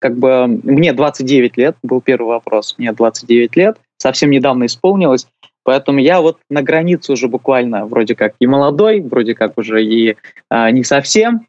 как бы мне 29 лет, был первый вопрос, мне 29 лет, совсем недавно исполнилось, поэтому я вот на границе уже буквально вроде как и молодой, вроде как уже и а, не совсем,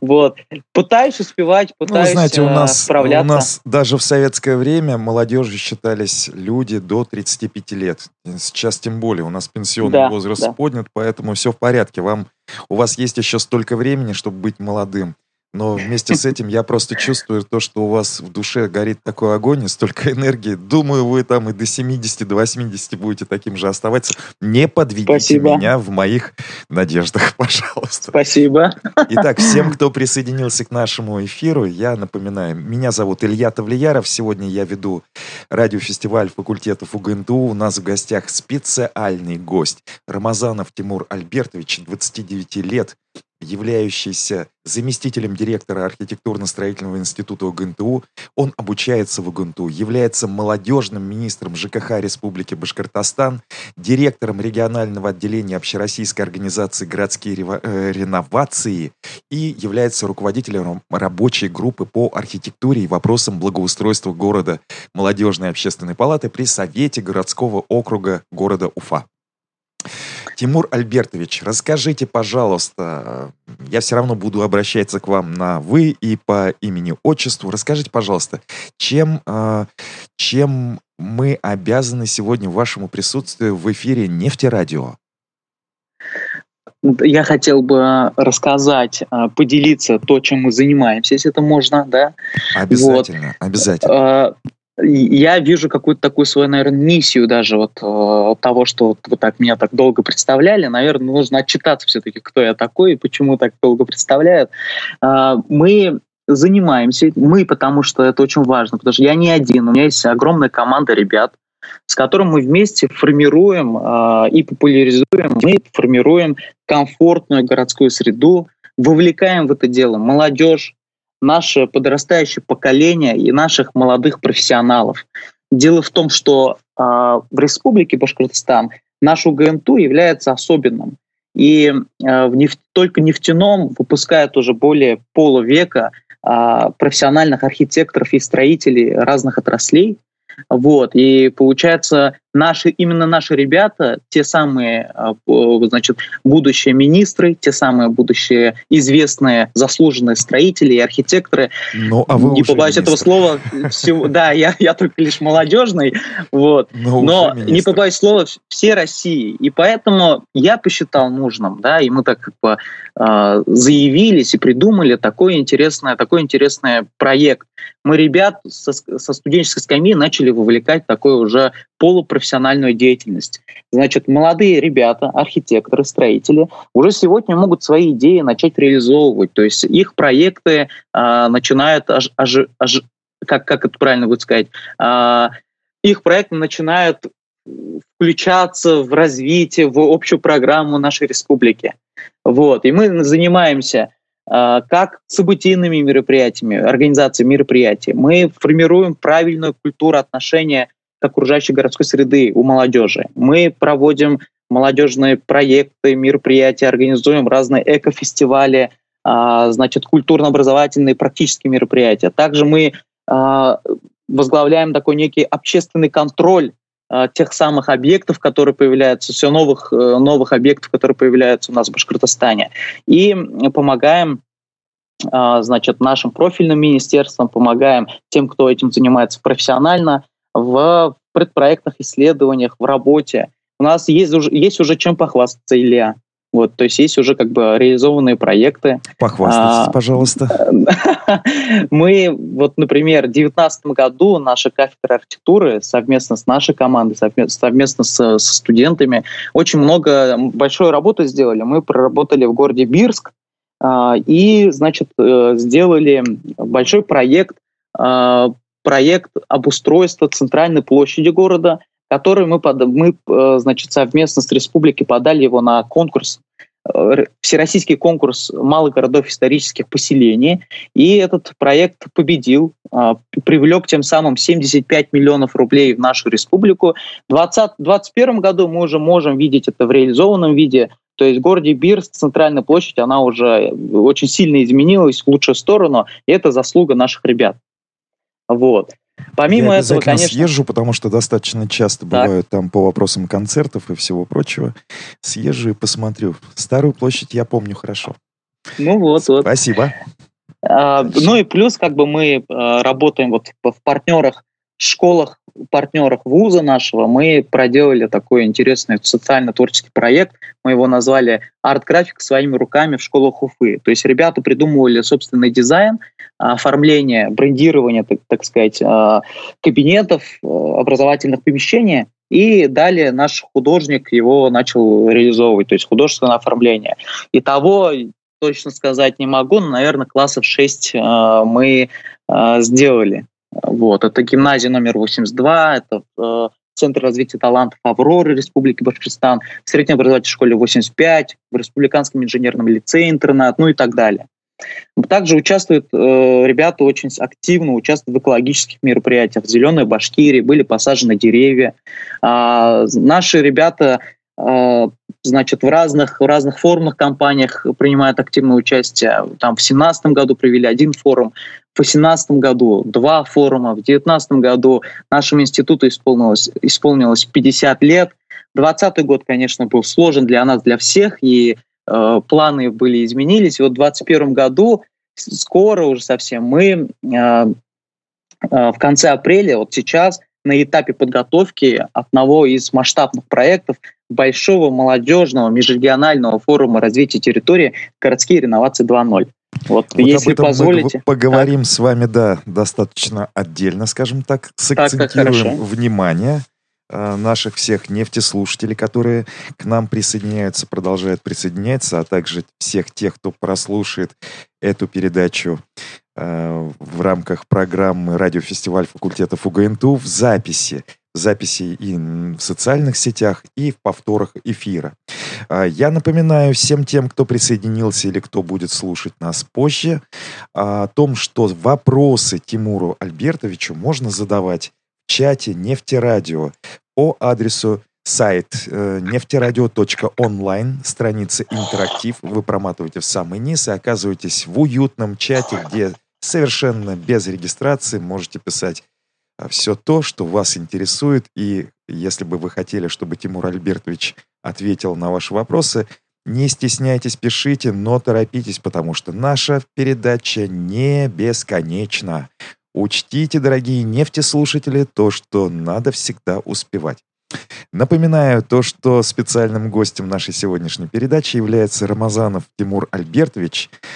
вот. Пытаюсь успевать, ну, пытаюсь ну, знаете, у э, нас, справляться. У нас даже в советское время молодежью считались люди до 35 лет. Сейчас тем более. У нас пенсионный да, возраст да. поднят, поэтому все в порядке. Вам, у вас есть еще столько времени, чтобы быть молодым. Но вместе с этим я просто чувствую то, что у вас в душе горит такой огонь и столько энергии. Думаю, вы там и до 70, до 80 будете таким же оставаться. Не подведите Спасибо. меня в моих надеждах, пожалуйста. Спасибо. Итак, всем, кто присоединился к нашему эфиру, я напоминаю, меня зовут Илья Тавлияров. Сегодня я веду радиофестиваль факультетов УГНТУ. У нас в гостях специальный гость Рамазанов Тимур Альбертович, 29 лет, являющийся заместителем директора архитектурно-строительного института УГНТУ. Он обучается в УГНТУ, является молодежным министром ЖКХ Республики Башкортостан, директором регионального отделения Общероссийской организации «Городские э, реновации» и является руководителем рабочей группы по архитектуре и вопросам благоустройства города Молодежной общественной палаты при Совете городского округа города Уфа. Тимур Альбертович, расскажите, пожалуйста, я все равно буду обращаться к вам на «вы» и по имени-отчеству. Расскажите, пожалуйста, чем, а, чем мы обязаны сегодня вашему присутствию в эфире «Нефтерадио»? Я хотел бы рассказать, а, поделиться то, чем мы занимаемся, если это можно, да? Обязательно, вот. обязательно. А, я вижу какую-то такую свою, наверное, миссию даже вот э, того, что вот, вот так меня так долго представляли. Наверное, нужно отчитаться все-таки, кто я такой и почему так долго представляют. Э, мы занимаемся, мы, потому что это очень важно, потому что я не один, у меня есть огромная команда ребят, с которым мы вместе формируем э, и популяризуем, мы формируем комфортную городскую среду, вовлекаем в это дело молодежь, наше подрастающее поколение и наших молодых профессионалов. Дело в том, что э, в Республике Башкортостан наш УГНТУ является особенным. И э, в нефть, только нефтяном выпускают уже более полувека э, профессиональных архитекторов и строителей разных отраслей – вот, и получается, наши, именно наши ребята, те самые, а, значит, будущие министры, те самые будущие известные заслуженные строители и архитекторы. Ну, а вы Не побоюсь этого слова, всего, да, я, я только лишь молодежный, вот, но, но не побоюсь слова, все России. И поэтому я посчитал нужным, да, и мы так как бы э, заявились и придумали такой интересный, такой интересный проект. Мы ребят со, со студенческой скамьи начали вовлекать такой уже полупрофессиональную деятельность. Значит, молодые ребята, архитекторы, строители уже сегодня могут свои идеи начать реализовывать. То есть их проекты э, начинают, аж, аж, аж, как, как это правильно будет сказать, э, их проекты начинают включаться в развитие, в общую программу нашей республики. Вот. И мы занимаемся э, как событийными мероприятиями, организацией мероприятий. Мы формируем правильную культуру отношения окружающей городской среды у молодежи. Мы проводим молодежные проекты, мероприятия, организуем разные экофестивали, а, значит, культурно-образовательные практические мероприятия. Также мы а, возглавляем такой некий общественный контроль а, тех самых объектов, которые появляются, все новых, э, новых объектов, которые появляются у нас в Башкортостане. И помогаем значит, нашим профильным министерствам, помогаем тем, кто этим занимается профессионально, в предпроектных исследованиях, в работе. У нас есть уже, есть уже чем похвастаться, Илья. Вот, то есть есть уже как бы реализованные проекты. Похвастайтесь, а, пожалуйста. Мы, вот, например, в 2019 году наша кафедра архитектуры совместно с нашей командой, совместно, с, с студентами очень много, большой работы сделали. Мы проработали в городе Бирск а, и, значит, э, сделали большой проект а, проект обустройства центральной площади города, который мы, под, мы э, значит, совместно с республикой подали его на конкурс э, всероссийский конкурс малых городов исторических поселений. И этот проект победил, э, привлек тем самым 75 миллионов рублей в нашу республику. В 2021 году мы уже можем видеть это в реализованном виде. То есть в городе Бирск центральная площадь, она уже очень сильно изменилась в лучшую сторону, и это заслуга наших ребят. Вот. Помимо Я этого, конечно... съезжу, потому что достаточно часто так. бываю там по вопросам концертов и всего прочего. Съезжу и посмотрю. Старую площадь я помню хорошо. Ну вот, вот. Спасибо. А, ну и плюс как бы мы а, работаем вот в партнерах, школах, партнерах вуза нашего. Мы проделали такой интересный социально-творческий проект. Мы его назвали «Арт-график своими руками в школах Уфы». То есть ребята придумывали собственный дизайн, оформление, брендирование, так, так сказать, а, кабинетов, образовательных помещений, и далее наш художник его начал реализовывать, то есть художественное оформление. Итого точно сказать не могу, но, наверное, классов 6 э, мы э, сделали. Вот. Это гимназия номер 82, это э, Центр развития талантов Авроры Республики Башкортостан, в средней образовательной школе 85, в Республиканском инженерном лицее интернат, ну и так далее. Также участвуют э, ребята очень активно, участвуют в экологических мероприятиях. В Зеленой Башкирии были посажены деревья. А, наши ребята а, значит, в разных, в разных форумных компаниях принимают активное участие. Там в 2017 году провели один форум, в 2018 году два форума, в 2019 году нашему институту исполнилось, исполнилось 50 лет. 2020 год, конечно, был сложен для нас, для всех, и э, планы были изменились. И вот в 2021 году, скоро уже совсем, мы э, э, в конце апреля, вот сейчас, на этапе подготовки одного из масштабных проектов большого молодежного межрегионального форума развития территории «Городские реновации 2.0». Вот, вот если позволите. Мы поговорим так. с вами, да, достаточно отдельно, скажем так, сакцентируем так, внимание э, наших всех нефтеслушателей, которые к нам присоединяются, продолжают присоединяться, а также всех тех, кто прослушает эту передачу э, в рамках программы «Радиофестиваль факультетов УГНТУ» в записи записи и в социальных сетях, и в повторах эфира. А, я напоминаю всем тем, кто присоединился или кто будет слушать нас позже, о том, что вопросы Тимуру Альбертовичу можно задавать в чате Нефтерадио по адресу сайт э, нефтерадио.онлайн, страница интерактив. Вы проматываете в самый низ и оказываетесь в уютном чате, где совершенно без регистрации можете писать а, все то, что вас интересует. И если бы вы хотели, чтобы Тимур Альбертович ответил на ваши вопросы, не стесняйтесь, пишите, но торопитесь, потому что наша передача не бесконечна. Учтите, дорогие нефтеслушатели, то, что надо всегда успевать. Напоминаю то, что специальным гостем нашей сегодняшней передачи является Рамазанов Тимур Альбертович, а,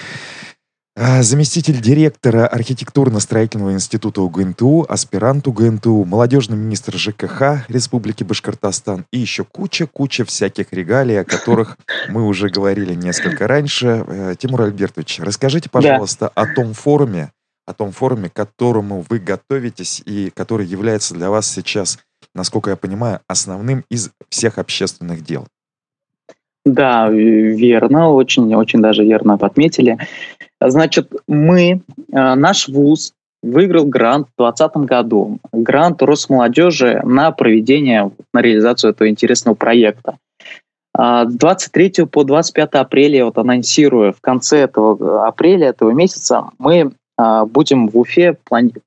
заместитель директора архитектурно-строительного института УГНТУ, аспирант УГНТУ, молодежный министр ЖКХ Республики Башкортостан и еще куча-куча всяких регалий, о которых мы уже говорили несколько раньше. Э, Тимур Альбертович, расскажите, пожалуйста, да. о том форуме, о том форуме, к которому вы готовитесь и который является для вас сейчас, насколько я понимаю, основным из всех общественных дел. Да, верно, очень, очень даже верно подметили. Значит, мы, э, наш вуз выиграл грант в 2020 году. Грант Росмолодежи на проведение, на реализацию этого интересного проекта. А с 23 по 25 апреля, вот анонсирую, в конце этого апреля, этого месяца, мы а, будем в Уфе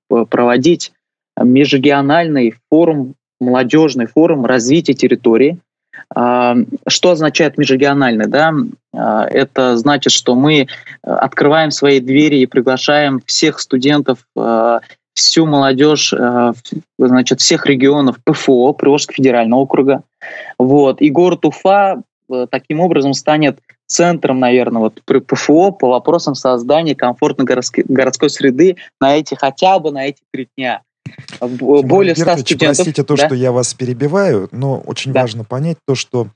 проводить межрегиональный форум, молодежный форум развития территории – а, что означает межрегиональный? Да? А, это значит, что мы э, открываем свои двери и приглашаем всех студентов, э, всю молодежь, э, значит, всех регионов ПФО, Приволжского федерального округа. Вот. И город Уфа таким образом станет центром, наверное, вот при ПФО по вопросам создания комфортной городской, среды на эти хотя бы на эти три дня. Более 100 студентов. Простите то, да? что я вас перебиваю, но очень да. важно понять то, что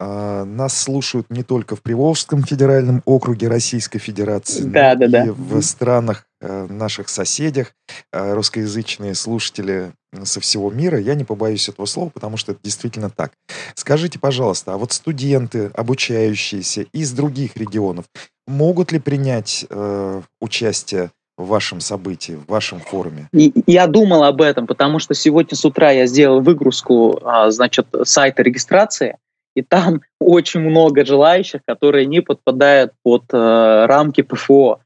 нас слушают не только в Приволжском федеральном округе Российской Федерации, да, но да, и да. в странах э, наших соседях, э, русскоязычные слушатели со всего мира. Я не побоюсь этого слова, потому что это действительно так. Скажите, пожалуйста, а вот студенты, обучающиеся из других регионов, могут ли принять э, участие в вашем событии, в вашем форуме? Я думал об этом, потому что сегодня с утра я сделал выгрузку, а, значит, сайта регистрации, и там очень много желающих, которые не подпадают под э, рамки ПФО.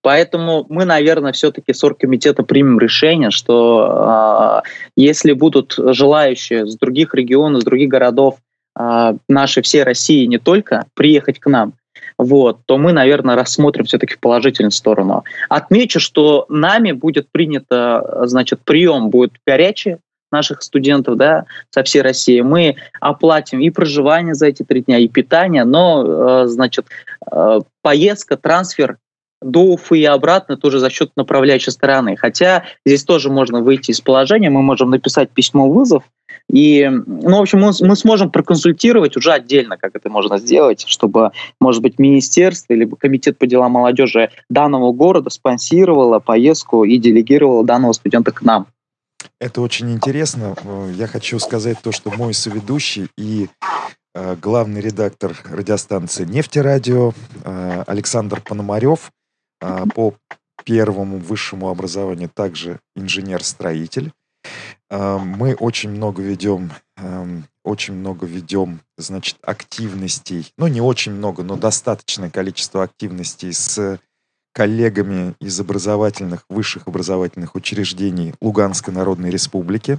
Поэтому мы, наверное, все-таки с оргкомитета примем решение, что э, если будут желающие с других регионов, с других городов э, нашей всей России не только приехать к нам, вот, то мы, наверное, рассмотрим все-таки положительную сторону. Отмечу, что нами будет принято, значит, прием будет горячий, наших студентов да, со всей России. Мы оплатим и проживание за эти три дня, и питание, но, э, значит, э, поездка, трансфер до Уфы и обратно тоже за счет направляющей стороны. Хотя здесь тоже можно выйти из положения, мы можем написать письмо вызов, и, ну, в общем, мы, мы сможем проконсультировать уже отдельно, как это можно сделать, чтобы, может быть, министерство или комитет по делам молодежи данного города спонсировало поездку и делегировало данного студента к нам. Это очень интересно. Я хочу сказать то, что мой соведущий и э, главный редактор радиостанции «Нефтерадио» э, Александр Пономарев э, по первому высшему образованию также инженер-строитель. Э, мы очень много ведем, э, очень много ведем, значит, активностей, ну не очень много, но достаточное количество активностей с коллегами из образовательных, высших образовательных учреждений Луганской Народной Республики.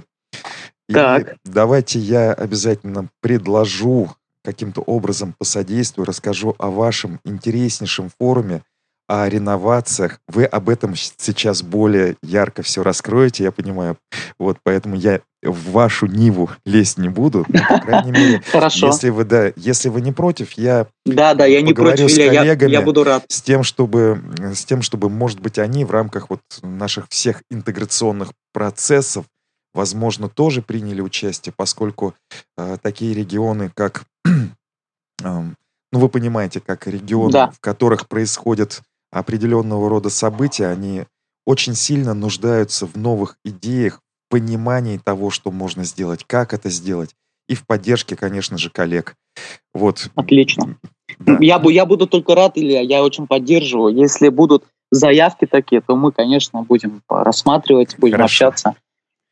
И так. давайте я обязательно предложу каким-то образом посодействую, расскажу о вашем интереснейшем форуме о реновациях. Вы об этом сейчас более ярко все раскроете, я понимаю. Вот, поэтому я в вашу Ниву лезть не буду. Но, по крайней мере, Хорошо. если вы, да, если вы не против, я да, да, я не против, с коллегами, я, я буду рад. С тем, чтобы, с тем, чтобы, может быть, они в рамках вот наших всех интеграционных процессов, возможно, тоже приняли участие, поскольку э, такие регионы, как, э, ну, вы понимаете, как регионы, да. в которых происходят определенного рода события, они очень сильно нуждаются в новых идеях, понимании того, что можно сделать, как это сделать, и в поддержке, конечно же, коллег. Вот. Отлично. Да. Я, я буду только рад, Илья, я очень поддерживаю. Если будут заявки такие, то мы, конечно, будем рассматривать, будем Хорошо. общаться.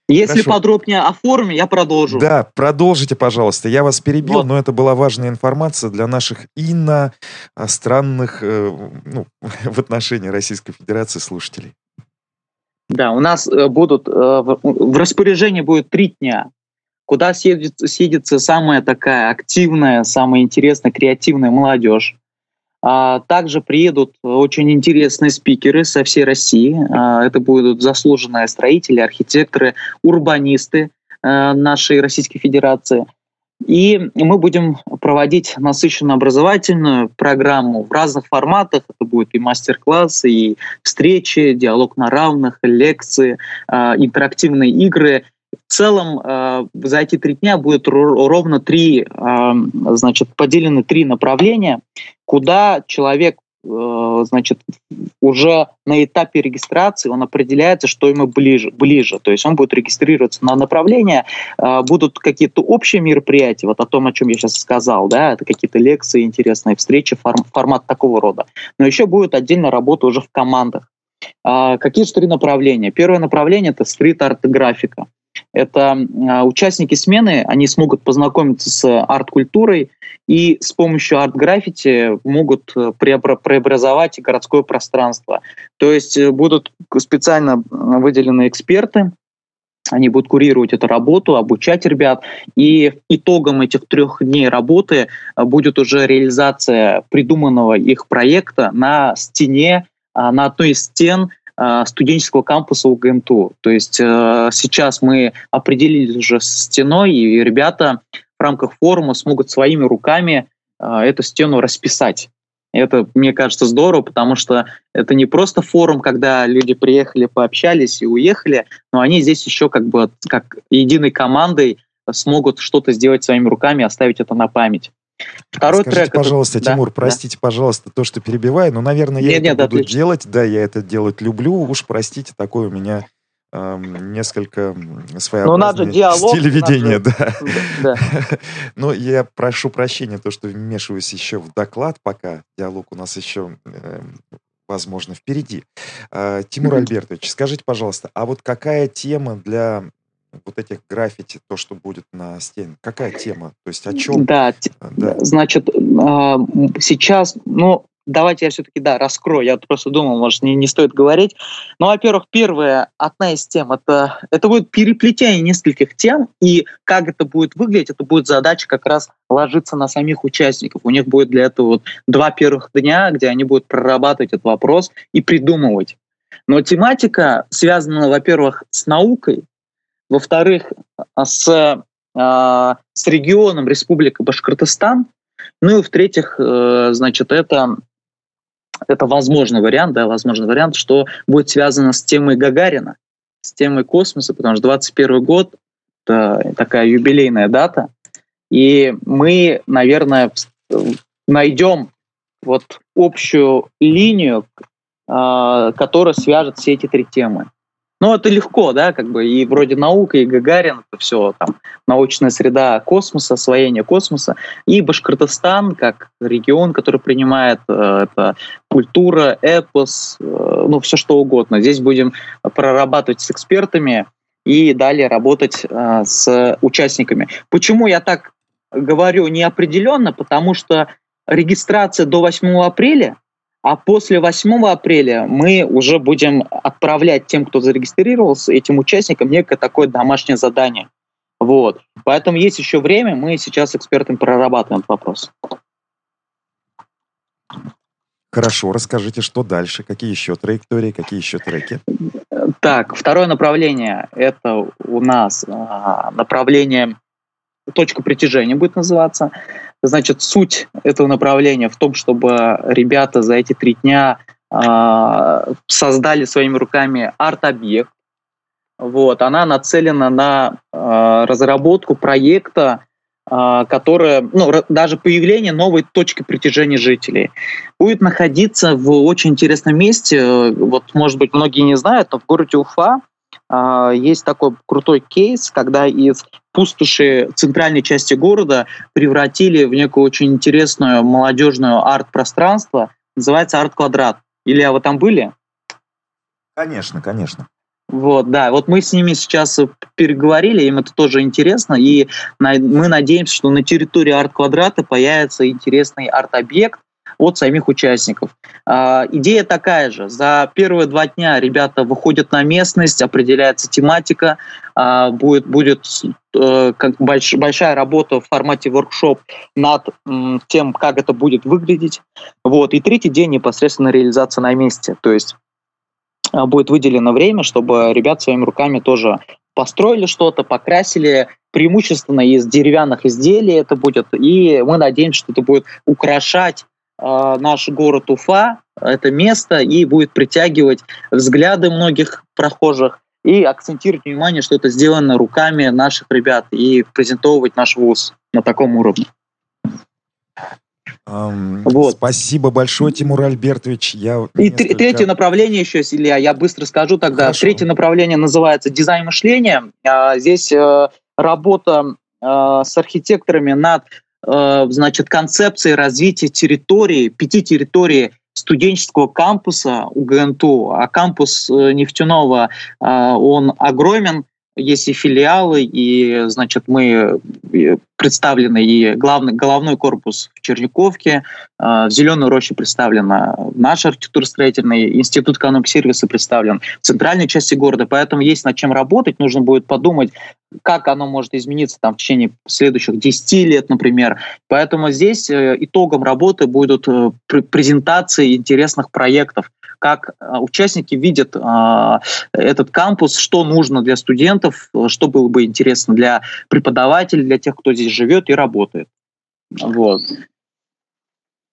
Если Хорошо. подробнее о форуме, я продолжу. Да, продолжите, пожалуйста. Я вас перебил, вот. но это была важная информация для наших иностранных, э, ну, в отношении Российской Федерации слушателей. Да, у нас э, будут, э, в распоряжении будет три дня, куда съедется, съедется самая такая активная, самая интересная, креативная молодежь. А также приедут очень интересные спикеры со всей России. А, это будут заслуженные строители, архитекторы, урбанисты э, нашей Российской Федерации. И мы будем проводить насыщенную образовательную программу в разных форматах. Это будет и мастер-классы, и встречи, диалог на равных, лекции, интерактивные игры. В целом за эти три дня будет ровно три, значит, поделены три направления, куда человек Э, значит, уже на этапе регистрации он определяется, что ему ближе, ближе. То есть он будет регистрироваться на направление, э, будут какие-то общие мероприятия, вот о том, о чем я сейчас сказал, да, это какие-то лекции, интересные встречи, форм, формат такого рода. Но еще будет отдельно работа уже в командах. А, какие же три направления? Первое направление – это стрит-арт-графика. Это а, участники смены, они смогут познакомиться с арт-культурой и с помощью арт-граффити могут э, преобразовать городское пространство. То есть э, будут специально выделены эксперты, они будут курировать эту работу, обучать ребят, и итогом этих трех дней работы э, будет уже реализация придуманного их проекта на стене, а, на одной из стен студенческого кампуса УГНТУ. То есть э, сейчас мы определились уже с стеной, и ребята в рамках форума смогут своими руками э, эту стену расписать. Это, мне кажется, здорово, потому что это не просто форум, когда люди приехали, пообщались и уехали, но они здесь еще как бы как единой командой смогут что-то сделать своими руками, оставить это на память. Второй Скажите, трек... пожалуйста, это... Тимур, да, простите, да. пожалуйста, то, что перебиваю, но, наверное, я нет, это нет, буду отлично. делать. Да, я это делать люблю. Уж простите, такой у меня эм, несколько своеобразный диалог, стиль ведения. Надо... Да. Да. Но я прошу прощения, то, что вмешиваюсь еще в доклад, пока диалог у нас еще э, возможно, впереди. Э, Тимур. Альбертович, скажите, пожалуйста, а вот какая тема для вот этих граффити, то, что будет на стене? Какая тема? То есть о чем? Да, да. значит, а, сейчас, ну, давайте я все-таки, да, раскрою. Я просто думал, может, не, не стоит говорить. Ну, во-первых, первая, одна из тем, это, это будет переплетение нескольких тем, и как это будет выглядеть, это будет задача как раз ложиться на самих участников. У них будет для этого вот два первых дня, где они будут прорабатывать этот вопрос и придумывать. Но тематика связана, во-первых, с наукой, во-вторых, с, э, с регионом Республика Башкортостан, ну и в-третьих, э, значит, это это возможный вариант, да, возможный вариант, что будет связано с темой Гагарина, с темой космоса, потому что 21 год — это такая юбилейная дата, и мы, наверное, найдем вот общую линию, а, которая свяжет все эти три темы. Ну, это легко, да, как бы и вроде наука, и Гагарин, это все там научная среда космоса, освоение космоса, и Башкортостан как регион, который принимает э, это культура, эпос, э, ну, все что угодно. Здесь будем прорабатывать с экспертами и далее работать э, с участниками. Почему я так говорю неопределенно? Потому что регистрация до 8 апреля а после 8 апреля мы уже будем отправлять тем, кто зарегистрировался, этим участникам некое такое домашнее задание. Вот. Поэтому есть еще время, мы сейчас с экспертами прорабатываем этот вопрос. Хорошо, расскажите, что дальше, какие еще траектории, какие еще треки? Так, второе направление – это у нас а, направление точка притяжения будет называться. Значит, суть этого направления в том, чтобы ребята за эти три дня э, создали своими руками арт-объект. Вот, она нацелена на э, разработку проекта, э, которое, ну, даже появление новой точки притяжения жителей. Будет находиться в очень интересном месте. Вот, может быть, многие не знают, но в городе Уфа а, есть такой крутой кейс, когда из пустоши центральной части города превратили в некую очень интересную молодежную арт-пространство. Называется арт-квадрат. Илья, вы там были? Конечно, конечно. Вот, да, вот мы с ними сейчас переговорили, им это тоже интересно, и мы надеемся, что на территории арт-квадрата появится интересный арт-объект, от самих участников. А, идея такая же. За первые два дня ребята выходят на местность, определяется тематика, а, будет, будет э, как больш, большая работа в формате воркшоп над м, тем, как это будет выглядеть. Вот. И третий день непосредственно реализация на месте. То есть а, будет выделено время, чтобы ребят своими руками тоже построили что-то, покрасили, преимущественно из деревянных изделий это будет, и мы надеемся, что это будет украшать наш город Уфа, это место, и будет притягивать взгляды многих прохожих и акцентировать внимание, что это сделано руками наших ребят и презентовывать наш вуз на таком уровне. Um, вот. Спасибо большое, Тимур Альбертович. Я и несколько... третье направление еще, Илья, я быстро скажу тогда. Хорошо. Третье направление называется дизайн мышления. А, здесь э, работа э, с архитекторами над Э, значит, концепции развития территории, пяти территорий студенческого кампуса УГНТУ, а кампус э, нефтяного, э, он огромен, есть и филиалы, и, значит, мы представлены и главный, головной корпус в Черниковке, в Зеленой роще представлена наш архитектурно-строительный институт экономики сервиса представлен в центральной части города, поэтому есть над чем работать, нужно будет подумать, как оно может измениться там, в течение следующих 10 лет, например. Поэтому здесь э, итогом работы будут э, презентации интересных проектов, как э, участники видят этот кампус, что нужно для студентов, что было бы интересно для преподавателей, для тех, кто здесь живет и работает. Вот.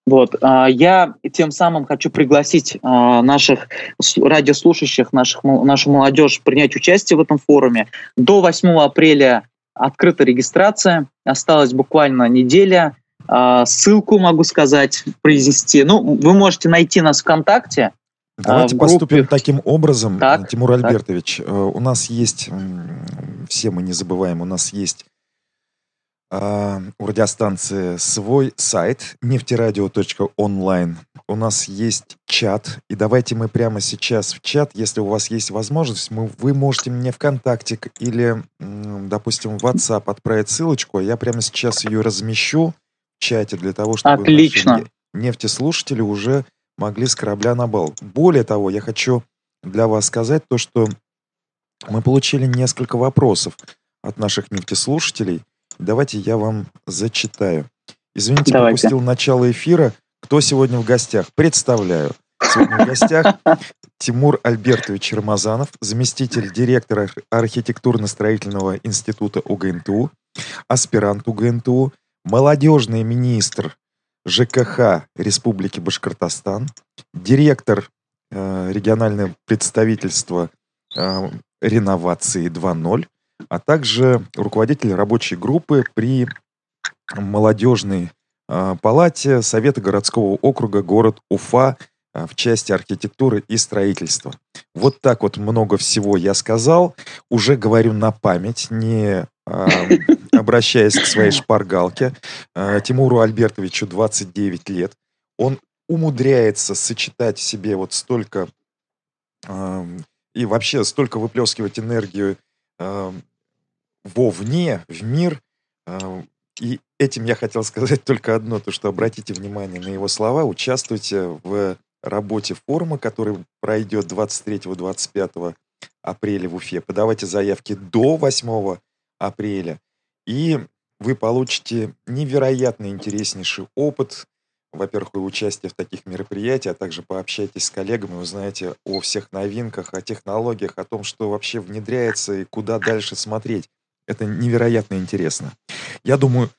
Вот. А, я тем самым хочу пригласить а, наших радиослушающих, наших, нашу молодежь принять участие в этом форуме. До 8 апреля открыта регистрация, осталась буквально неделя. А, ссылку могу сказать, произнести. Ну, вы можете найти нас ВКонтакте. Давайте поступим таким образом, так, Тимур Альбертович. Так. Э, у нас есть, все мы не забываем, у нас есть у радиостанции свой сайт нефтерадио.онлайн. У нас есть чат, и давайте мы прямо сейчас в чат, если у вас есть возможность, мы, вы можете мне ВКонтакте или, допустим, в WhatsApp отправить ссылочку, а я прямо сейчас ее размещу в чате для того, чтобы Отлично. Нефтеслушатели уже могли с корабля на бал. Более того, я хочу для вас сказать то, что мы получили несколько вопросов от наших нефтеслушателей. Давайте я вам зачитаю. Извините, Давайте. пропустил начало эфира. Кто сегодня в гостях? Представляю. Сегодня в гостях Тимур Альбертович Рамазанов, заместитель директора архитектурно-строительного института УГНТУ, аспирант УГНТУ, молодежный министр ЖКХ Республики Башкортостан, директор э, регионального представительства э, реновации 2.0, а также руководитель рабочей группы при молодежной э, палате Совета городского округа город Уфа э, в части архитектуры и строительства. Вот так вот много всего я сказал. Уже говорю на память, не э, обращаясь к своей шпаргалке. Тимуру Альбертовичу 29 лет. Он умудряется сочетать в себе вот столько и вообще столько выплескивать энергию вовне, в мир. Э, и этим я хотел сказать только одно, то что обратите внимание на его слова, участвуйте в работе форума, который пройдет 23-25 апреля в Уфе. Подавайте заявки до 8 апреля. И вы получите невероятно интереснейший опыт, во-первых, вы участие в таких мероприятиях, а также пообщайтесь с коллегами, узнаете о всех новинках, о технологиях, о том, что вообще внедряется и куда дальше смотреть. Это невероятно интересно. Я думаю,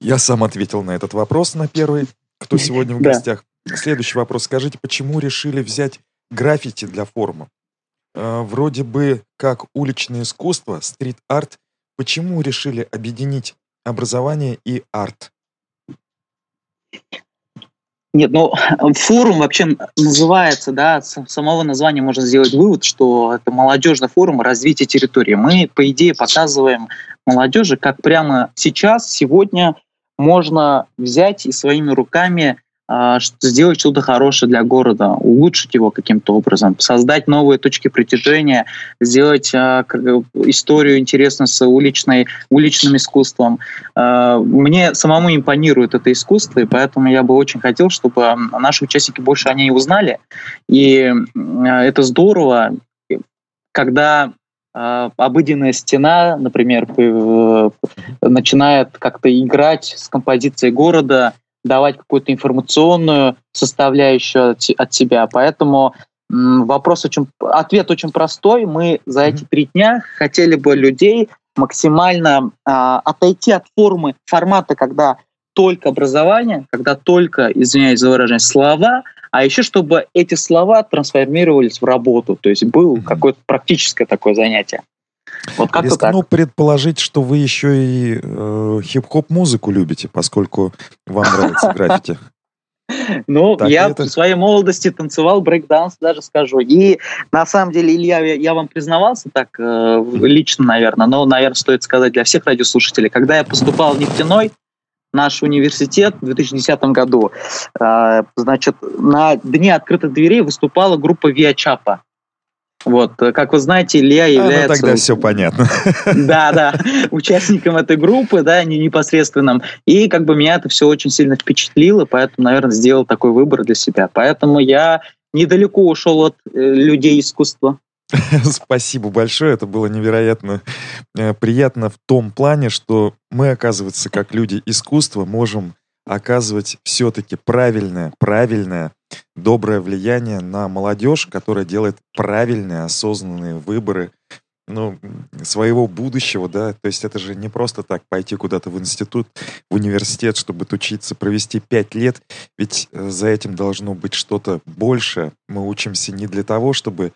я сам ответил на этот вопрос, на первый, кто сегодня в гостях. Следующий вопрос. Скажите, почему решили взять граффити для форума? Э, вроде бы как уличное искусство, стрит-арт Почему решили объединить образование и арт? Нет, ну форум вообще называется, да, с самого названия можно сделать вывод, что это молодежный форум развития территории. Мы, по идее, показываем молодежи, как прямо сейчас, сегодня можно взять и своими руками сделать что-то хорошее для города, улучшить его каким-то образом, создать новые точки притяжения, сделать а, историю интересно с уличной, уличным искусством. А, мне самому импонирует это искусство, и поэтому я бы очень хотел, чтобы наши участники больше о ней узнали. И это здорово, когда обыденная стена, например, начинает как-то играть с композицией города, давать какую-то информационную составляющую от, от себя. Поэтому вопрос очень, ответ очень простой. Мы за эти три дня хотели бы людей максимально а, отойти от формы, формата, когда только образование, когда только, извиняюсь за выражение, слова, а еще чтобы эти слова трансформировались в работу, то есть было mm-hmm. какое-то практическое такое занятие. Вот как Рискну так. предположить, что вы еще и э, хип-хоп музыку любите, поскольку вам нравится граффити. Ну, так я это... в своей молодости танцевал брейкданс, даже скажу. И на самом деле, Илья, я, я вам признавался так э, лично, наверное, но, наверное, стоит сказать для всех радиослушателей. Когда я поступал в нефтяной, наш университет в 2010 году, э, значит, на Дне открытых дверей выступала группа Виачапа. Вот, как вы знаете, Илья является... А, ну тогда все понятно. Да, да, участником этой группы, да, не непосредственным. И как бы меня это все очень сильно впечатлило, поэтому, наверное, сделал такой выбор для себя. Поэтому я недалеко ушел от э, людей искусства. Спасибо большое, это было невероятно э, приятно в том плане, что мы, оказывается, как люди искусства, можем оказывать все-таки правильное, правильное, доброе влияние на молодежь, которая делает правильные, осознанные выборы ну, своего будущего, да, то есть это же не просто так пойти куда-то в институт, в университет, чтобы учиться, провести пять лет, ведь э, за этим должно быть что-то большее. Мы учимся не для того, чтобы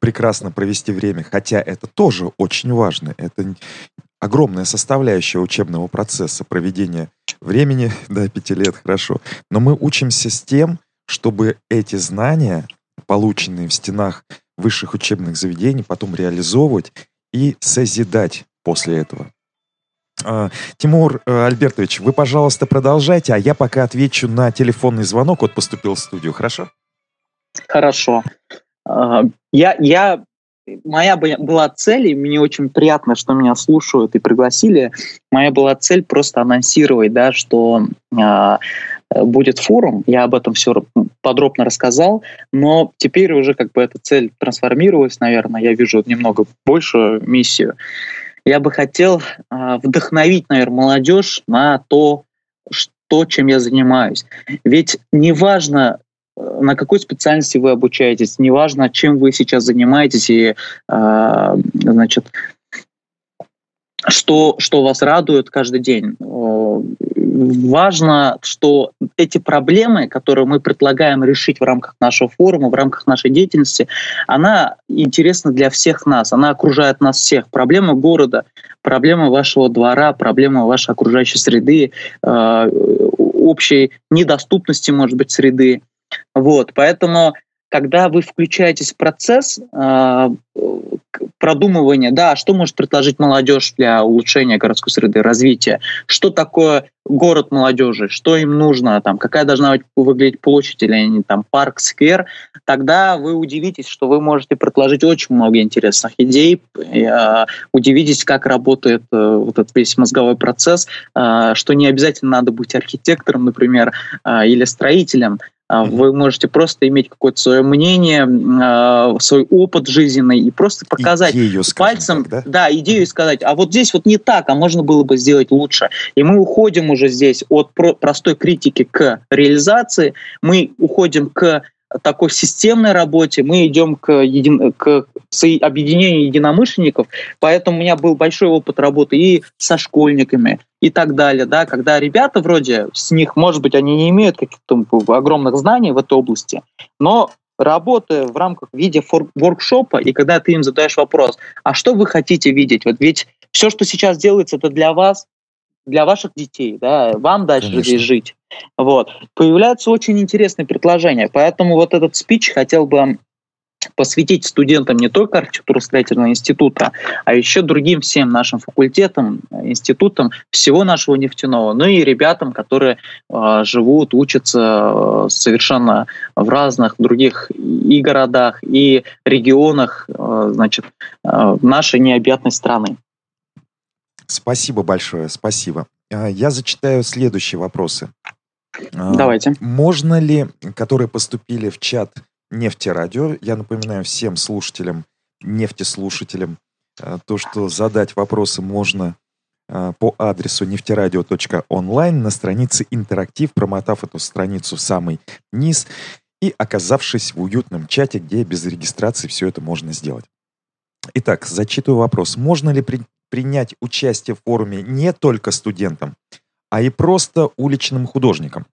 прекрасно провести время, хотя это тоже очень важно. Это огромная составляющая учебного процесса проведения времени, да, пяти лет, хорошо. Но мы учимся с тем, чтобы эти знания, полученные в стенах высших учебных заведений, потом реализовывать и созидать после этого. А, Тимур э, Альбертович, вы, пожалуйста, продолжайте, а я пока отвечу на телефонный звонок. Вот поступил в студию, хорошо? Хорошо. А, я, я моя была цель, и мне очень приятно, что меня слушают и пригласили. Моя была цель просто анонсировать, да, что э, будет форум, я об этом все подробно рассказал, но теперь уже как бы эта цель трансформировалась, наверное, я вижу немного большую миссию. Я бы хотел вдохновить, наверное, молодежь на то, что, чем я занимаюсь. Ведь неважно, на какой специальности вы обучаетесь, неважно, чем вы сейчас занимаетесь и, э, значит, что, что вас радует каждый день. Важно, что эти проблемы, которые мы предлагаем решить в рамках нашего форума, в рамках нашей деятельности, она интересна для всех нас, она окружает нас всех. Проблема города, проблема вашего двора, проблема вашей окружающей среды, э, общей недоступности, может быть, среды. Вот, поэтому, когда вы включаетесь в процесс э, продумывания, да, что может предложить молодежь для улучшения городской среды, развития, что такое город молодежи, что им нужно, там, какая должна быть выглядеть площадь или не, там, парк, сквер, тогда вы удивитесь, что вы можете предложить очень много интересных идей, э, удивитесь, как работает э, вот этот весь мозговой процесс, э, что не обязательно надо быть архитектором, например, э, или строителем, вы можете просто иметь какое-то свое мнение, свой опыт жизненный и просто показать идею, пальцем, так, да? да, идею и сказать, а вот здесь вот не так, а можно было бы сделать лучше. И мы уходим уже здесь от простой критики к реализации, мы уходим к такой системной работе, мы идем к, един... к объединению единомышленников, поэтому у меня был большой опыт работы и со школьниками, и так далее, да, когда ребята вроде с них, может быть, они не имеют каких-то огромных знаний в этой области, но работая в рамках в виде воркшопа, и когда ты им задаешь вопрос, а что вы хотите видеть? Вот ведь все, что сейчас делается, это для вас, для ваших детей, да, вам дальше Конечно. здесь жить. Вот. Появляются очень интересные предложения, поэтому вот этот спич хотел бы посвятить студентам не только архитектурно-строительного института, а еще другим всем нашим факультетам, институтам всего нашего нефтяного, ну и ребятам, которые э, живут, учатся э, совершенно в разных других и городах, и регионах э, значит, э, нашей необъятной страны. Спасибо большое, спасибо. А, я зачитаю следующие вопросы. А, Давайте. Можно ли, которые поступили в чат нефтерадио, я напоминаю всем слушателям, нефтеслушателям, а, то, что задать вопросы можно по адресу нефтерадио.онлайн на странице «Интерактив», промотав эту страницу в самый низ и оказавшись в уютном чате, где без регистрации все это можно сделать. Итак, зачитываю вопрос. Можно ли при принять участие в форуме не только студентам, а и просто уличным художникам?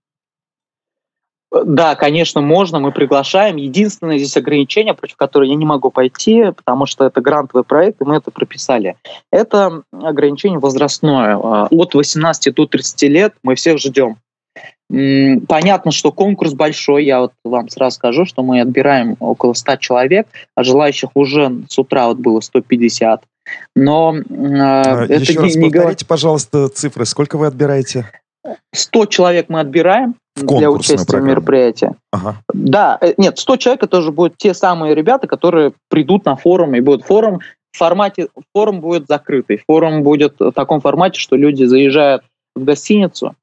Да, конечно, можно, мы приглашаем. Единственное здесь ограничение, против которого я не могу пойти, потому что это грантовый проект, и мы это прописали. Это ограничение возрастное. А, от 18 до 30 лет мы всех ждем. Понятно, что конкурс большой, я вот вам сразу скажу, что мы отбираем около 100 человек, а желающих уже с утра вот было 150. Но э, это Еще не, раз не повторите, пожалуйста, цифры. Сколько вы отбираете? 100 человек мы отбираем для участия программу. в мероприятии. Ага. Да, э, нет, 100 человек это уже будут те самые ребята, которые придут на форум и будут форум в формате, форум будет закрытый, форум будет в таком формате, что люди заезжают в гостиницу,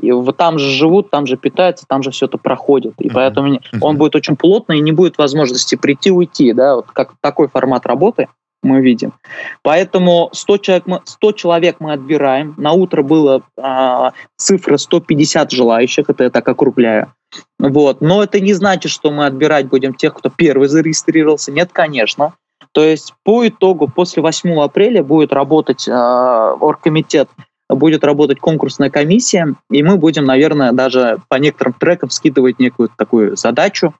и вот там же живут, там же питаются, там же все это проходит. И поэтому он будет очень плотный, и не будет возможности прийти уйти. Да? Вот как такой формат работы мы видим. Поэтому 100 человек мы, 100 человек мы отбираем. На утро было а, цифра 150 желающих, это я так округляю. Вот. Но это не значит, что мы отбирать будем тех, кто первый зарегистрировался. Нет, конечно. То есть по итогу после 8 апреля будет работать э, оргкомитет будет работать конкурсная комиссия, и мы будем, наверное, даже по некоторым трекам скидывать некую такую задачу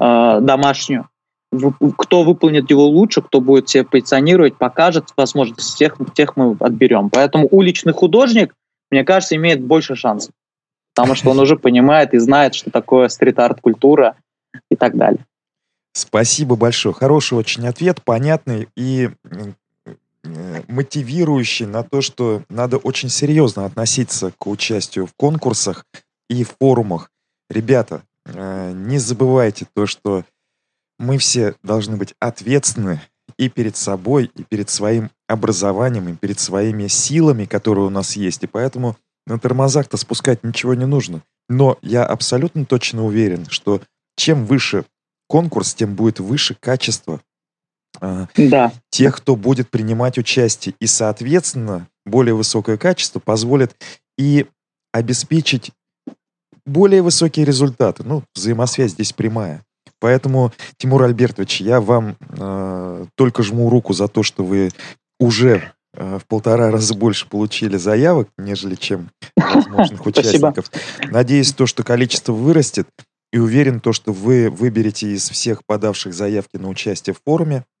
э, домашнюю. Кто выполнит его лучше, кто будет себя позиционировать, покажет возможность, тех, тех мы отберем. Поэтому уличный художник, мне кажется, имеет больше шансов, потому что он уже понимает и знает, что такое стрит-арт-культура и так далее. Спасибо большое. Хороший очень ответ, понятный. И мотивирующий на то, что надо очень серьезно относиться к участию в конкурсах и форумах. Ребята, э, не забывайте то, что мы все должны быть ответственны и перед собой, и перед своим образованием, и перед своими силами, которые у нас есть. И поэтому на тормозах-то спускать ничего не нужно. Но я абсолютно точно уверен, что чем выше конкурс, тем будет выше качество да. тех, кто будет принимать участие. И, соответственно, более высокое качество позволит и обеспечить более высокие результаты. Ну, взаимосвязь здесь прямая. Поэтому, Тимур Альбертович, я вам э, только жму руку за то, что вы уже э, в полтора раза больше получили заявок, нежели чем возможных участников. Надеюсь, то, что количество вырастет, и уверен, то, что вы выберете из всех подавших заявки на участие в форуме а,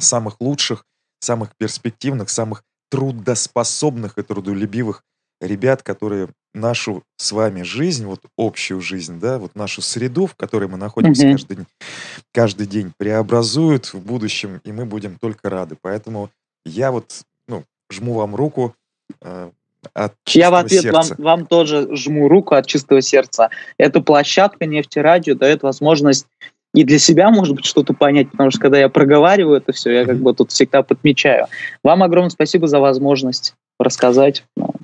самых лучших, самых перспективных, самых трудоспособных и трудолюбивых ребят, которые нашу с вами жизнь, вот общую жизнь, да, вот нашу среду, в которой мы находимся mm-hmm. каждый, каждый день, преобразуют в будущем, и мы будем только рады. Поэтому я вот, ну, жму вам руку, э, от Я в ответ вам, вам тоже жму руку от чистого сердца. Эта площадка нефтерадио дает возможность и для себя, может быть, что-то понять, потому что когда я проговариваю это все, я как бы тут всегда подмечаю. Вам огромное спасибо за возможность рассказать, ну,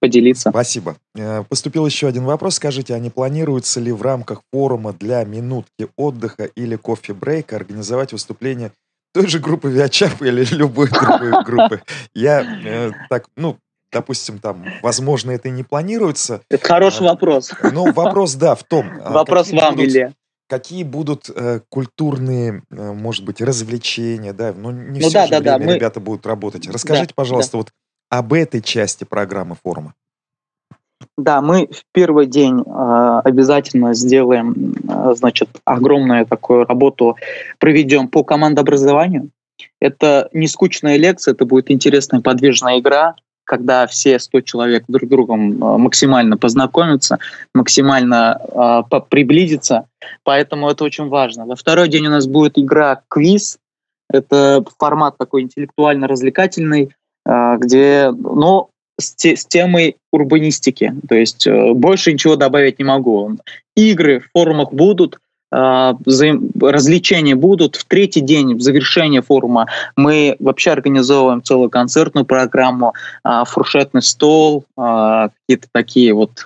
поделиться. Спасибо. Э, поступил еще один вопрос. Скажите, а не планируется ли в рамках форума для минутки отдыха или кофе-брейка организовать выступление той же группы Виачап или любой другой группы? Я э, так, ну, допустим, там, возможно, это и не планируется. Это хороший а, вопрос. Ну, вопрос, да, в том. А вопрос вам, будут, Илья. Какие будут э, культурные, э, может быть, развлечения, да, ну, не ну, все да, же да, время да, ребята мы... будут работать. Расскажите, да, пожалуйста, да. вот об этой части программы форума. Да, мы в первый день э, обязательно сделаем, э, значит, огромную такую работу проведем по командообразованию. Это не скучная лекция, это будет интересная подвижная игра, когда все 100 человек друг с другом а, максимально познакомятся, максимально э, приблизятся. Поэтому это очень важно. Во второй день у нас будет игра квиз. Это формат такой интеллектуально-развлекательный, э, где, ну, с, те, с темой урбанистики. То есть э, больше ничего добавить не могу. Игры в форумах будут, развлечения будут. В третий день, в завершении форума, мы вообще организовываем целую концертную программу, а, фуршетный стол, а, какие-то такие вот,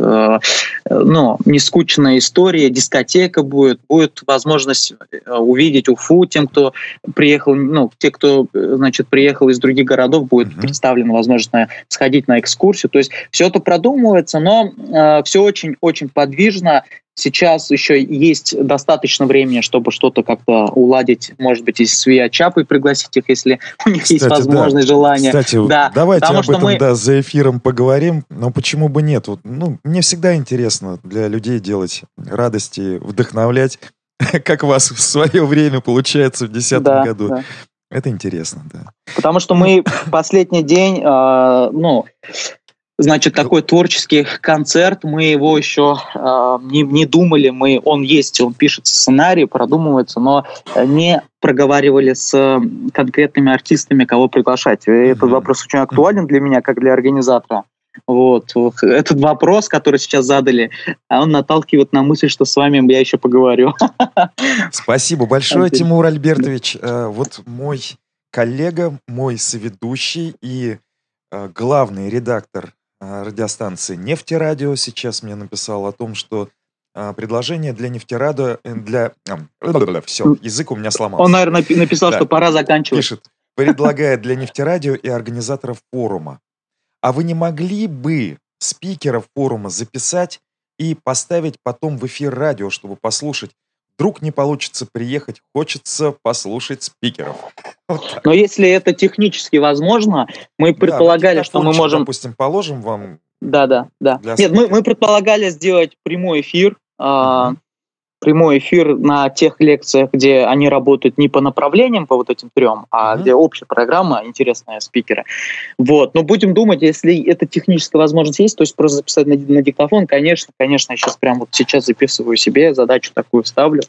ну, нескучные истории, дискотека будет, будет возможность увидеть Уфу тем, кто приехал, ну, те, кто, значит, приехал из других городов, будет mm-hmm. представлена возможность сходить на экскурсию. То есть все это продумывается, но все очень-очень подвижно, Сейчас еще есть достаточно времени, чтобы что-то как-то уладить, может быть, из Свиачапы пригласить их, если у них Кстати, есть возможность, да. желание. Кстати, да, давайте об этом мы... да, за эфиром поговорим, но почему бы нет? Вот, ну, мне всегда интересно для людей делать радости, вдохновлять, как у вас в свое время получается в 2010 да, году. Да. Это интересно, да. Потому что мы последний день, э, ну, Значит, такой творческий концерт, мы его еще э, не, не думали, мы, он есть, он пишется сценарий, продумывается, но не проговаривали с конкретными артистами, кого приглашать. И этот вопрос очень актуален для меня, как для организатора. Вот. Этот вопрос, который сейчас задали, он наталкивает на мысль, что с вами я еще поговорю. Спасибо большое, Тимур Альбертович. Э, вот мой коллега, мой соведущий и э, главный редактор а, радиостанции «Нефтерадио» сейчас мне написал о том, что а, предложение для нефтерадио, э, для... Все, язык у меня сломался. Он, наверное, написал, да. что пора заканчивать. Пишет, предлагает для нефтерадио и организаторов форума. А вы не могли бы спикеров форума записать и поставить потом в эфир радио, чтобы послушать вдруг не получится приехать, хочется послушать спикеров. Вот Но если это технически возможно, мы предполагали, да, что мы можем... Допустим, положим вам... Да, да, да. Нет, мы, мы предполагали сделать прямой эфир, uh-huh прямой эфир на тех лекциях, где они работают не по направлениям, по вот этим трем, а mm-hmm. где общая программа, интересные спикеры. Вот. Но будем думать, если это техническая возможность есть, то есть просто записать на, на диктофон, конечно, конечно, я сейчас прямо вот сейчас записываю себе, задачу такую ставлю.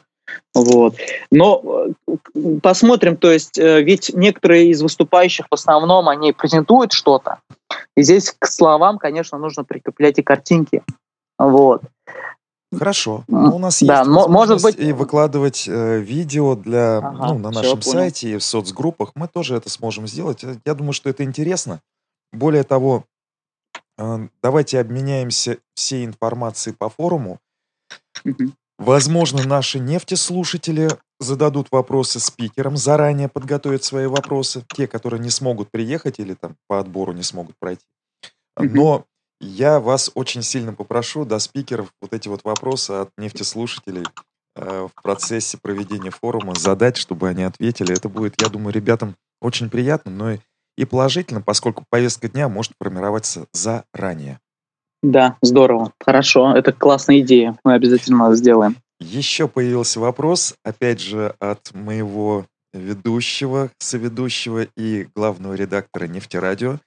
Вот. Но э, посмотрим, то есть э, ведь некоторые из выступающих в основном, они презентуют что-то, и здесь к словам, конечно, нужно прикреплять и картинки. Вот. Хорошо. Ну, у нас да, есть может быть... и выкладывать э, видео для, ага, ну, на нашем сайте и в соцгруппах. Мы тоже это сможем сделать. Э, я думаю, что это интересно. Более того, э, давайте обменяемся всей информацией по форуму. Возможно, наши нефтеслушатели зададут вопросы спикерам, заранее подготовят свои вопросы, те, которые не смогут приехать или там по отбору не смогут пройти. Но я вас очень сильно попрошу до спикеров вот эти вот вопросы от нефтеслушателей э, в процессе проведения форума задать, чтобы они ответили. Это будет, я думаю, ребятам очень приятно, но и, и положительно, поскольку повестка дня может формироваться заранее. Да, здорово. Хорошо. Это классная идея. Мы обязательно сделаем. Еще появился вопрос, опять же, от моего ведущего, соведущего и главного редактора «Нефтерадио»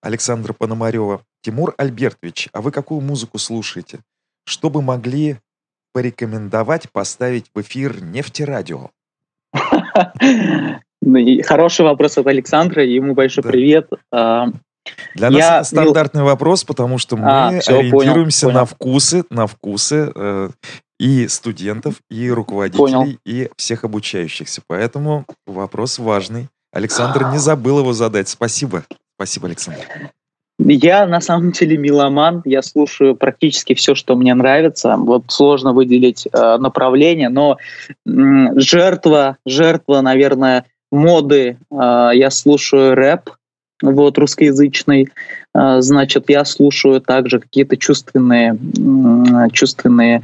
Александра Пономарева. Тимур Альбертович, а вы какую музыку слушаете? Что бы могли порекомендовать поставить в эфир «Нефтерадио»? Ну хороший вопрос от Александра, ему большой привет. А, Для нас это стандартный вопрос, потому что мы а, ориентируемся на вкусы, на вкусы э, и студентов, и руководителей, и всех обучающихся. Поэтому вопрос важный. Александр не забыл его задать. Спасибо. Спасибо, Александр. Я на самом деле меломан, я слушаю практически все, что мне нравится. Вот сложно выделить э, направление, но э, жертва, жертва, наверное, моды. Э, я слушаю рэп, вот русскоязычный. Э, значит, я слушаю также какие-то чувственные, э, чувственные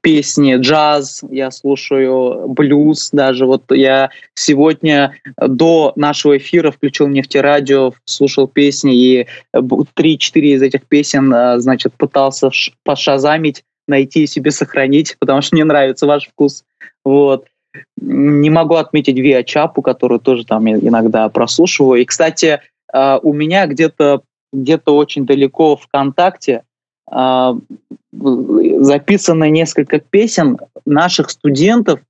песни, джаз, я слушаю блюз даже. Вот я сегодня до нашего эфира включил нефтерадио, слушал песни, и три-четыре из этих песен, э, значит, пытался пошазамить, найти и себе сохранить, потому что мне нравится ваш вкус. Вот. Не могу отметить Виа Чапу, которую тоже там иногда прослушиваю. И, кстати, э, у меня где-то где-то очень далеко ВКонтакте а, записано несколько песен наших студентов,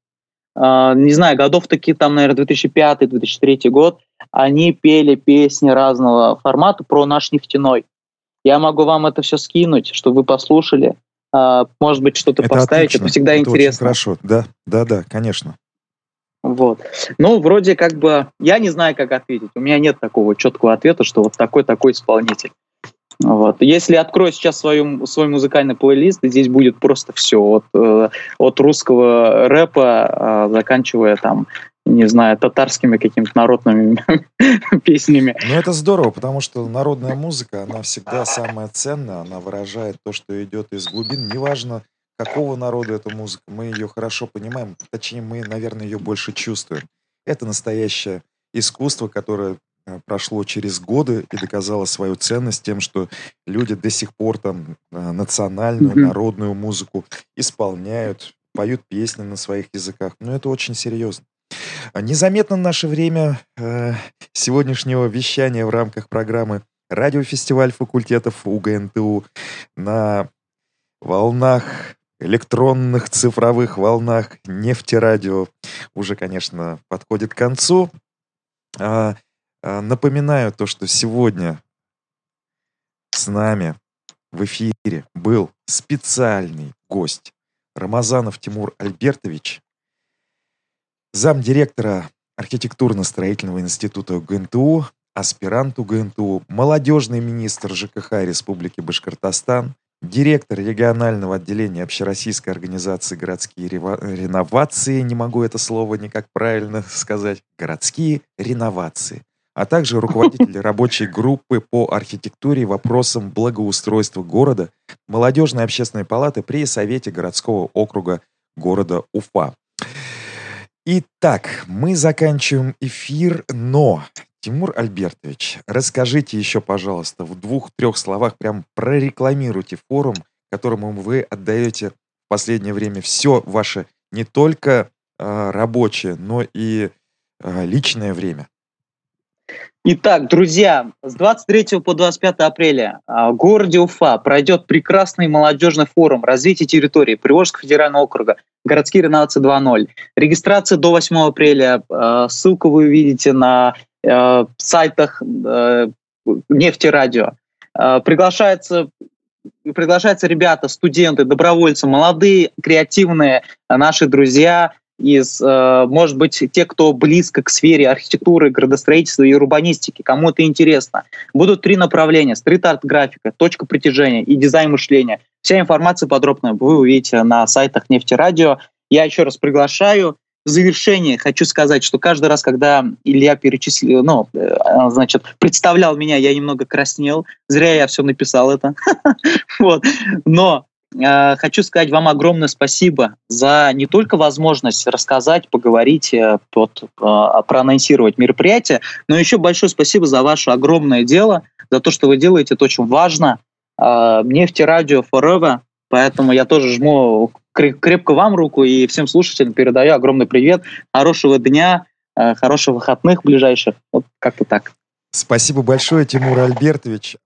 а, не знаю, годов такие там, наверное, 2005-2003 год, они пели песни разного формата про наш нефтяной. Я могу вам это все скинуть, чтобы вы послушали. А, может быть, что-то это поставить. Отлично. Это всегда это интересно. Хорошо, да, да, да, конечно. Вот. Ну, вроде как бы, я не знаю, как ответить. У меня нет такого четкого ответа, что вот такой-такой исполнитель. Вот. Если открою сейчас свою, свой музыкальный плейлист, здесь будет просто все. От, э, от русского рэпа, э, заканчивая там, не знаю, татарскими какими-то народными песнями. Ну, это здорово, потому что народная музыка, она всегда самая ценная, она выражает то, что идет из глубин. Неважно, какого народа эта музыка, мы ее хорошо понимаем, точнее, мы, наверное, ее больше чувствуем. Это настоящее искусство, которое прошло через годы и доказало свою ценность тем, что люди до сих пор там э, национальную, mm-hmm. народную музыку исполняют, поют песни на своих языках. Но это очень серьезно. А незаметно наше время э, сегодняшнего вещания в рамках программы радиофестиваль факультетов УГНТУ на волнах электронных цифровых волнах нефтерадио уже, конечно, подходит к концу. А, напоминаю то, что сегодня с нами в эфире был специальный гость Рамазанов Тимур Альбертович, замдиректора архитектурно-строительного института УГНТУ, аспирант УГНТУ, молодежный министр ЖКХ Республики Башкортостан, директор регионального отделения Общероссийской организации «Городские реновации», не могу это слово никак правильно сказать, «Городские реновации», а также руководитель рабочей группы по архитектуре и вопросам благоустройства города Молодежной общественной палаты при Совете городского округа города Уфа. Итак, мы заканчиваем эфир, но, Тимур Альбертович, расскажите еще, пожалуйста, в двух-трех словах, прям прорекламируйте форум, которому вы отдаете в последнее время все ваше не только э, рабочее, но и э, личное время. Итак, друзья, с 23 по 25 апреля а, в городе Уфа пройдет прекрасный молодежный форум развития территории Приволжского федерального округа «Городские реновации 2.0». Регистрация до 8 апреля. А, ссылку вы увидите на а, сайтах нефтерадио. Приглашается приглашаются ребята, студенты, добровольцы, молодые, креативные наши друзья, из, э, может быть, те, кто близко к сфере архитектуры, градостроительства и урбанистики, кому это интересно. Будут три направления. Стрит-арт-графика, точка притяжения и дизайн мышления. Вся информация подробная вы увидите на сайтах Нефтерадио. Я еще раз приглашаю. В завершение хочу сказать, что каждый раз, когда Илья перечислил, ну, э, значит, представлял меня, я немного краснел. Зря я все написал это. вот. Но хочу сказать вам огромное спасибо за не только возможность рассказать, поговорить, э, вот, проанонсировать мероприятие, но еще большое спасибо за ваше огромное дело, за то, что вы делаете. Это очень важно. Нефтерадио Forever. Поэтому я тоже жму крепко вам руку и всем слушателям передаю огромный привет. Хорошего дня, э, хороших выходных ближайших. Вот как-то так. Спасибо большое, Тимур Альбертович.